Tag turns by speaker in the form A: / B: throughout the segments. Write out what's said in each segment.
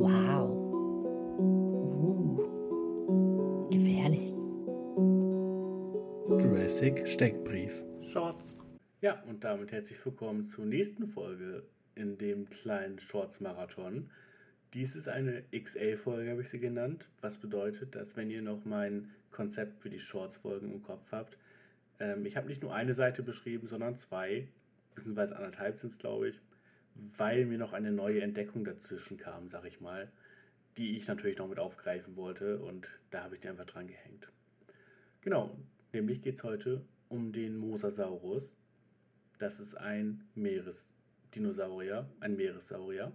A: Wow. Uh. Gefährlich.
B: Jurassic Steckbrief.
C: Shorts. Ja, und damit herzlich willkommen zur nächsten Folge in dem kleinen Shorts-Marathon. Dies ist eine XL-Folge, habe ich sie genannt, was bedeutet, dass wenn ihr noch mein Konzept für die Shorts-Folgen im Kopf habt, ähm, ich habe nicht nur eine Seite beschrieben, sondern zwei, beziehungsweise anderthalb sind es, glaube ich, weil mir noch eine neue Entdeckung dazwischen kam, sag ich mal, die ich natürlich noch mit aufgreifen wollte und da habe ich die einfach dran gehängt. Genau, nämlich geht es heute um den Mosasaurus. Das ist ein Meeresdinosaurier, ein Meeressaurier.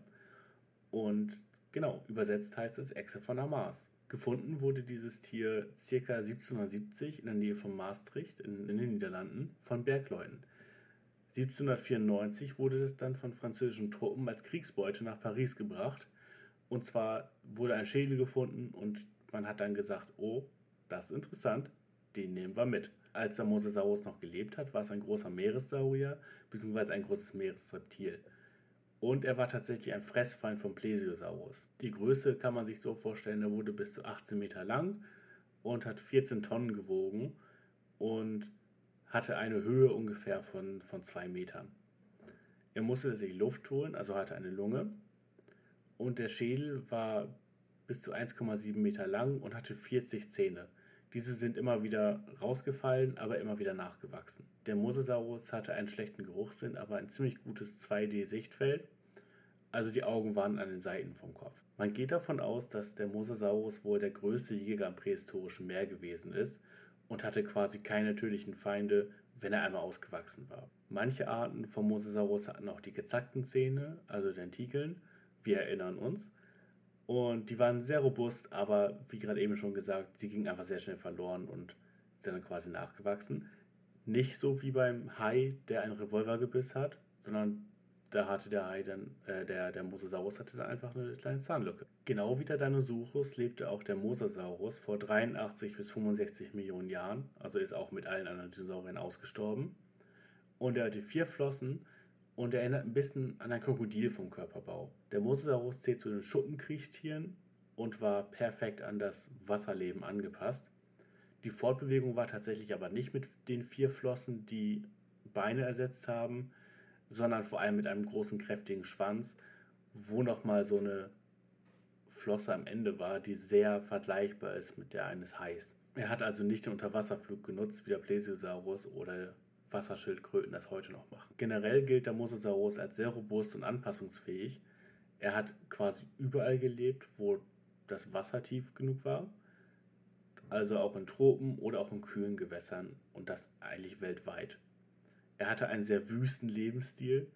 C: Und genau, übersetzt heißt es Echse von der Mars. Gefunden wurde dieses Tier ca. 1770 in der Nähe von Maastricht in, in den Niederlanden von Bergleuten. 1794 wurde es dann von französischen Truppen als Kriegsbeute nach Paris gebracht. Und zwar wurde ein Schädel gefunden und man hat dann gesagt, oh, das ist interessant, den nehmen wir mit. Als der Mosasaurus noch gelebt hat, war es ein großer Meeressaurier bzw. ein großes Meeresreptil. Und er war tatsächlich ein Fressfeind vom Plesiosaurus. Die Größe kann man sich so vorstellen, er wurde bis zu 18 Meter lang und hat 14 Tonnen gewogen und hatte eine Höhe ungefähr von, von zwei Metern. Er musste sich Luft holen, also hatte eine Lunge. Und der Schädel war bis zu 1,7 Meter lang und hatte 40 Zähne. Diese sind immer wieder rausgefallen, aber immer wieder nachgewachsen. Der Mosasaurus hatte einen schlechten Geruchssinn, aber ein ziemlich gutes 2D-Sichtfeld. Also die Augen waren an den Seiten vom Kopf. Man geht davon aus, dass der Mosasaurus wohl der größte Jäger im prähistorischen Meer gewesen ist und hatte quasi keine natürlichen Feinde, wenn er einmal ausgewachsen war. Manche Arten vom Mosasaurus hatten auch die gezackten Zähne, also Dentikeln, wir erinnern uns. Und die waren sehr robust, aber wie gerade eben schon gesagt, sie gingen einfach sehr schnell verloren und sind dann quasi nachgewachsen. Nicht so wie beim Hai, der ein Revolvergebiss hat, sondern da hatte der Hai dann, äh, der, der Mosasaurus hatte dann einfach eine kleine Zahnlücke. Genau wie der Dinosaurus lebte auch der Mosasaurus vor 83 bis 65 Millionen Jahren, also ist auch mit allen anderen Dinosauriern ausgestorben. Und er hatte vier Flossen und er erinnert ein bisschen an ein Krokodil vom Körperbau. Der Mosasaurus zählt zu den Schuppenkriechtieren und war perfekt an das Wasserleben angepasst. Die Fortbewegung war tatsächlich aber nicht mit den vier Flossen, die Beine ersetzt haben, sondern vor allem mit einem großen, kräftigen Schwanz, wo nochmal so eine Flosse am Ende war, die sehr vergleichbar ist mit der eines Hais. Er hat also nicht den Unterwasserflug genutzt, wie der Plesiosaurus oder Wasserschildkröten das heute noch machen. Generell gilt der Mosasaurus als sehr robust und anpassungsfähig. Er hat quasi überall gelebt, wo das Wasser tief genug war. Also auch in Tropen oder auch in kühlen Gewässern und das eigentlich weltweit. Er hatte einen sehr wüsten Lebensstil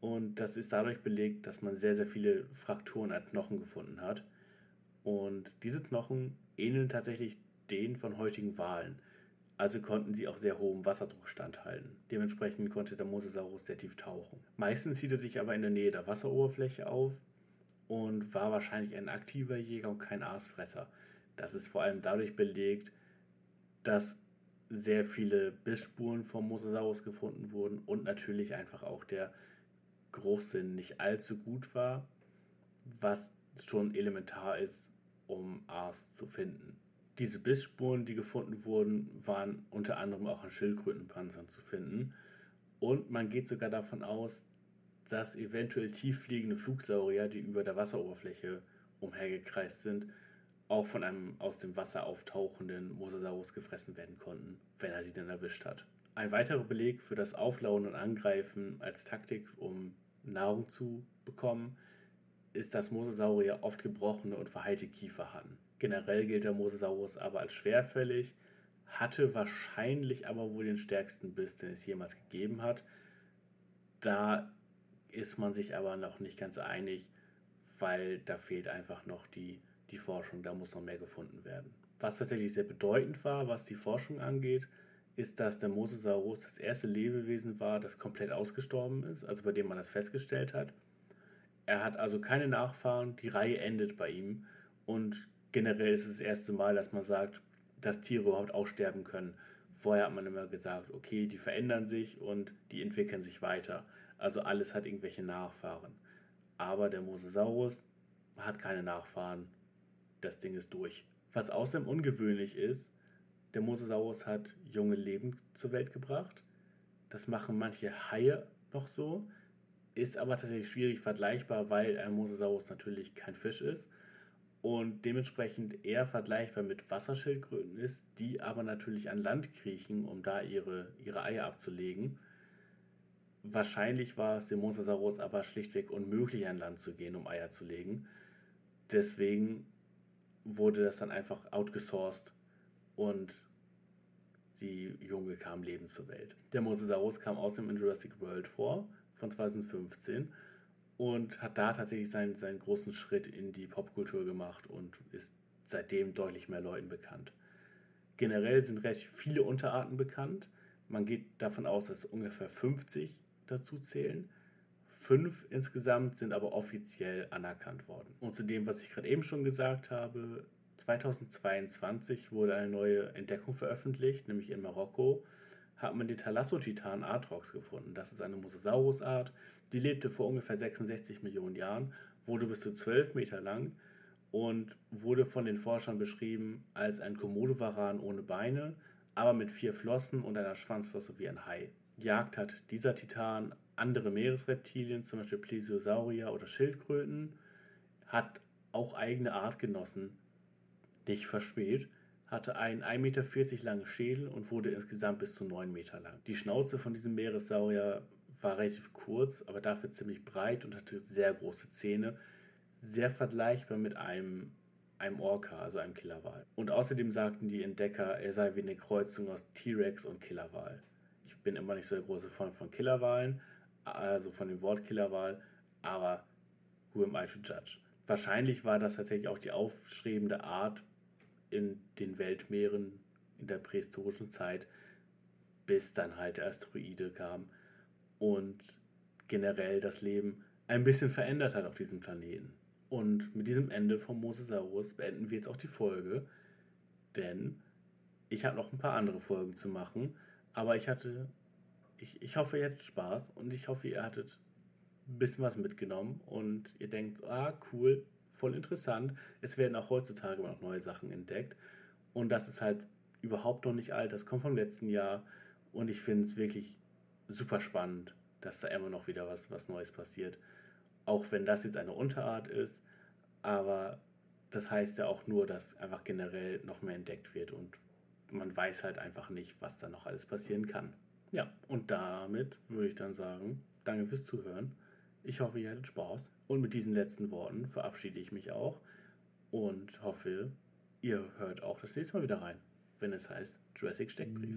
C: und das ist dadurch belegt, dass man sehr, sehr viele Frakturen an Knochen gefunden hat. Und diese Knochen ähneln tatsächlich denen von heutigen Walen. Also konnten sie auch sehr hohem Wasserdruck standhalten. Dementsprechend konnte der Mosasaurus sehr tief tauchen. Meistens hielt er sich aber in der Nähe der Wasseroberfläche auf und war wahrscheinlich ein aktiver Jäger und kein Aasfresser. Das ist vor allem dadurch belegt, dass sehr viele Bissspuren vom Mosasaurus gefunden wurden und natürlich einfach auch der Geruchssinn nicht allzu gut war, was schon elementar ist, um Aas zu finden. Diese Bissspuren, die gefunden wurden, waren unter anderem auch an Schildkrötenpanzern zu finden. Und man geht sogar davon aus, dass eventuell tieffliegende Flugsaurier, die über der Wasseroberfläche umhergekreist sind, auch von einem aus dem Wasser auftauchenden Mosasaurus gefressen werden konnten, wenn er sie denn erwischt hat. Ein weiterer Beleg für das Auflauen und Angreifen als Taktik, um Nahrung zu bekommen, ist, dass Mosasaurier oft gebrochene und verheilte Kiefer hatten. Generell gilt der Mosasaurus aber als schwerfällig, hatte wahrscheinlich aber wohl den stärksten Biss, den es jemals gegeben hat. Da ist man sich aber noch nicht ganz einig, weil da fehlt einfach noch die, die Forschung, da muss noch mehr gefunden werden. Was tatsächlich sehr bedeutend war, was die Forschung angeht, ist, dass der Mosasaurus das erste Lebewesen war, das komplett ausgestorben ist, also bei dem man das festgestellt hat. Er hat also keine Nachfahren, die Reihe endet bei ihm und generell ist es das erste Mal, dass man sagt, dass Tiere überhaupt aussterben können. Vorher hat man immer gesagt, okay, die verändern sich und die entwickeln sich weiter. Also alles hat irgendwelche Nachfahren. Aber der Mosasaurus hat keine Nachfahren. Das Ding ist durch. Was außerdem ungewöhnlich ist, der Mosasaurus hat junge Leben zur Welt gebracht. Das machen manche Haie noch so, ist aber tatsächlich schwierig vergleichbar, weil ein Mosasaurus natürlich kein Fisch ist und dementsprechend eher vergleichbar mit Wasserschildkröten ist, die aber natürlich an Land kriechen, um da ihre, ihre Eier abzulegen. Wahrscheinlich war es dem Mosasaurus aber schlichtweg unmöglich, an Land zu gehen, um Eier zu legen. Deswegen wurde das dann einfach outgesourced und die Junge kamen lebend zur Welt. Der Mosasaurus kam außerdem in Jurassic World vor, von 2015 und hat da tatsächlich seinen, seinen großen Schritt in die Popkultur gemacht und ist seitdem deutlich mehr Leuten bekannt. Generell sind recht viele Unterarten bekannt. Man geht davon aus, dass ungefähr 50 dazu zählen. Fünf insgesamt sind aber offiziell anerkannt worden. Und zu dem, was ich gerade eben schon gesagt habe, 2022 wurde eine neue Entdeckung veröffentlicht, nämlich in Marokko hat man den Thalassotitan Atrox gefunden. Das ist eine Mosasaurusart, die lebte vor ungefähr 66 Millionen Jahren, wurde bis zu 12 Meter lang und wurde von den Forschern beschrieben als ein Komodowaran ohne Beine, aber mit vier Flossen und einer Schwanzflosse wie ein Hai. Jagd hat dieser Titan andere Meeresreptilien, zum Beispiel Plesiosaurier oder Schildkröten, hat auch eigene Artgenossen nicht verspäht, hatte einen 1,40 Meter langen Schädel und wurde insgesamt bis zu 9 Meter lang. Die Schnauze von diesem Meeressaurier war relativ kurz, aber dafür ziemlich breit und hatte sehr große Zähne. Sehr vergleichbar mit einem, einem Orca, also einem Killerwal. Und außerdem sagten die Entdecker, er sei wie eine Kreuzung aus T-Rex und Killerwal. Ich bin immer nicht so der große Freund von Killerwalen, also von dem Wort Killerwal, aber who am I to judge? Wahrscheinlich war das tatsächlich auch die aufstrebende Art in den Weltmeeren in der prähistorischen Zeit, bis dann halt der Asteroide kam und generell das Leben ein bisschen verändert hat auf diesem Planeten. Und mit diesem Ende vom Mosasaurus beenden wir jetzt auch die Folge, denn ich habe noch ein paar andere Folgen zu machen, aber ich hatte, ich, ich hoffe, ihr hattet Spaß und ich hoffe, ihr hattet ein bisschen was mitgenommen und ihr denkt, ah, cool, voll interessant. Es werden auch heutzutage noch neue Sachen entdeckt und das ist halt überhaupt noch nicht alt, das kommt vom letzten Jahr und ich finde es wirklich super spannend, dass da immer noch wieder was, was Neues passiert. Auch wenn das jetzt eine Unterart ist, aber das heißt ja auch nur, dass einfach generell noch mehr entdeckt wird und man weiß halt einfach nicht, was da noch alles passieren kann. Ja, und damit würde ich dann sagen, danke fürs Zuhören. Ich hoffe, ihr hattet Spaß. Und mit diesen letzten Worten verabschiede ich mich auch und hoffe, ihr hört auch das nächste Mal wieder rein, wenn es heißt Jurassic Steckbrief.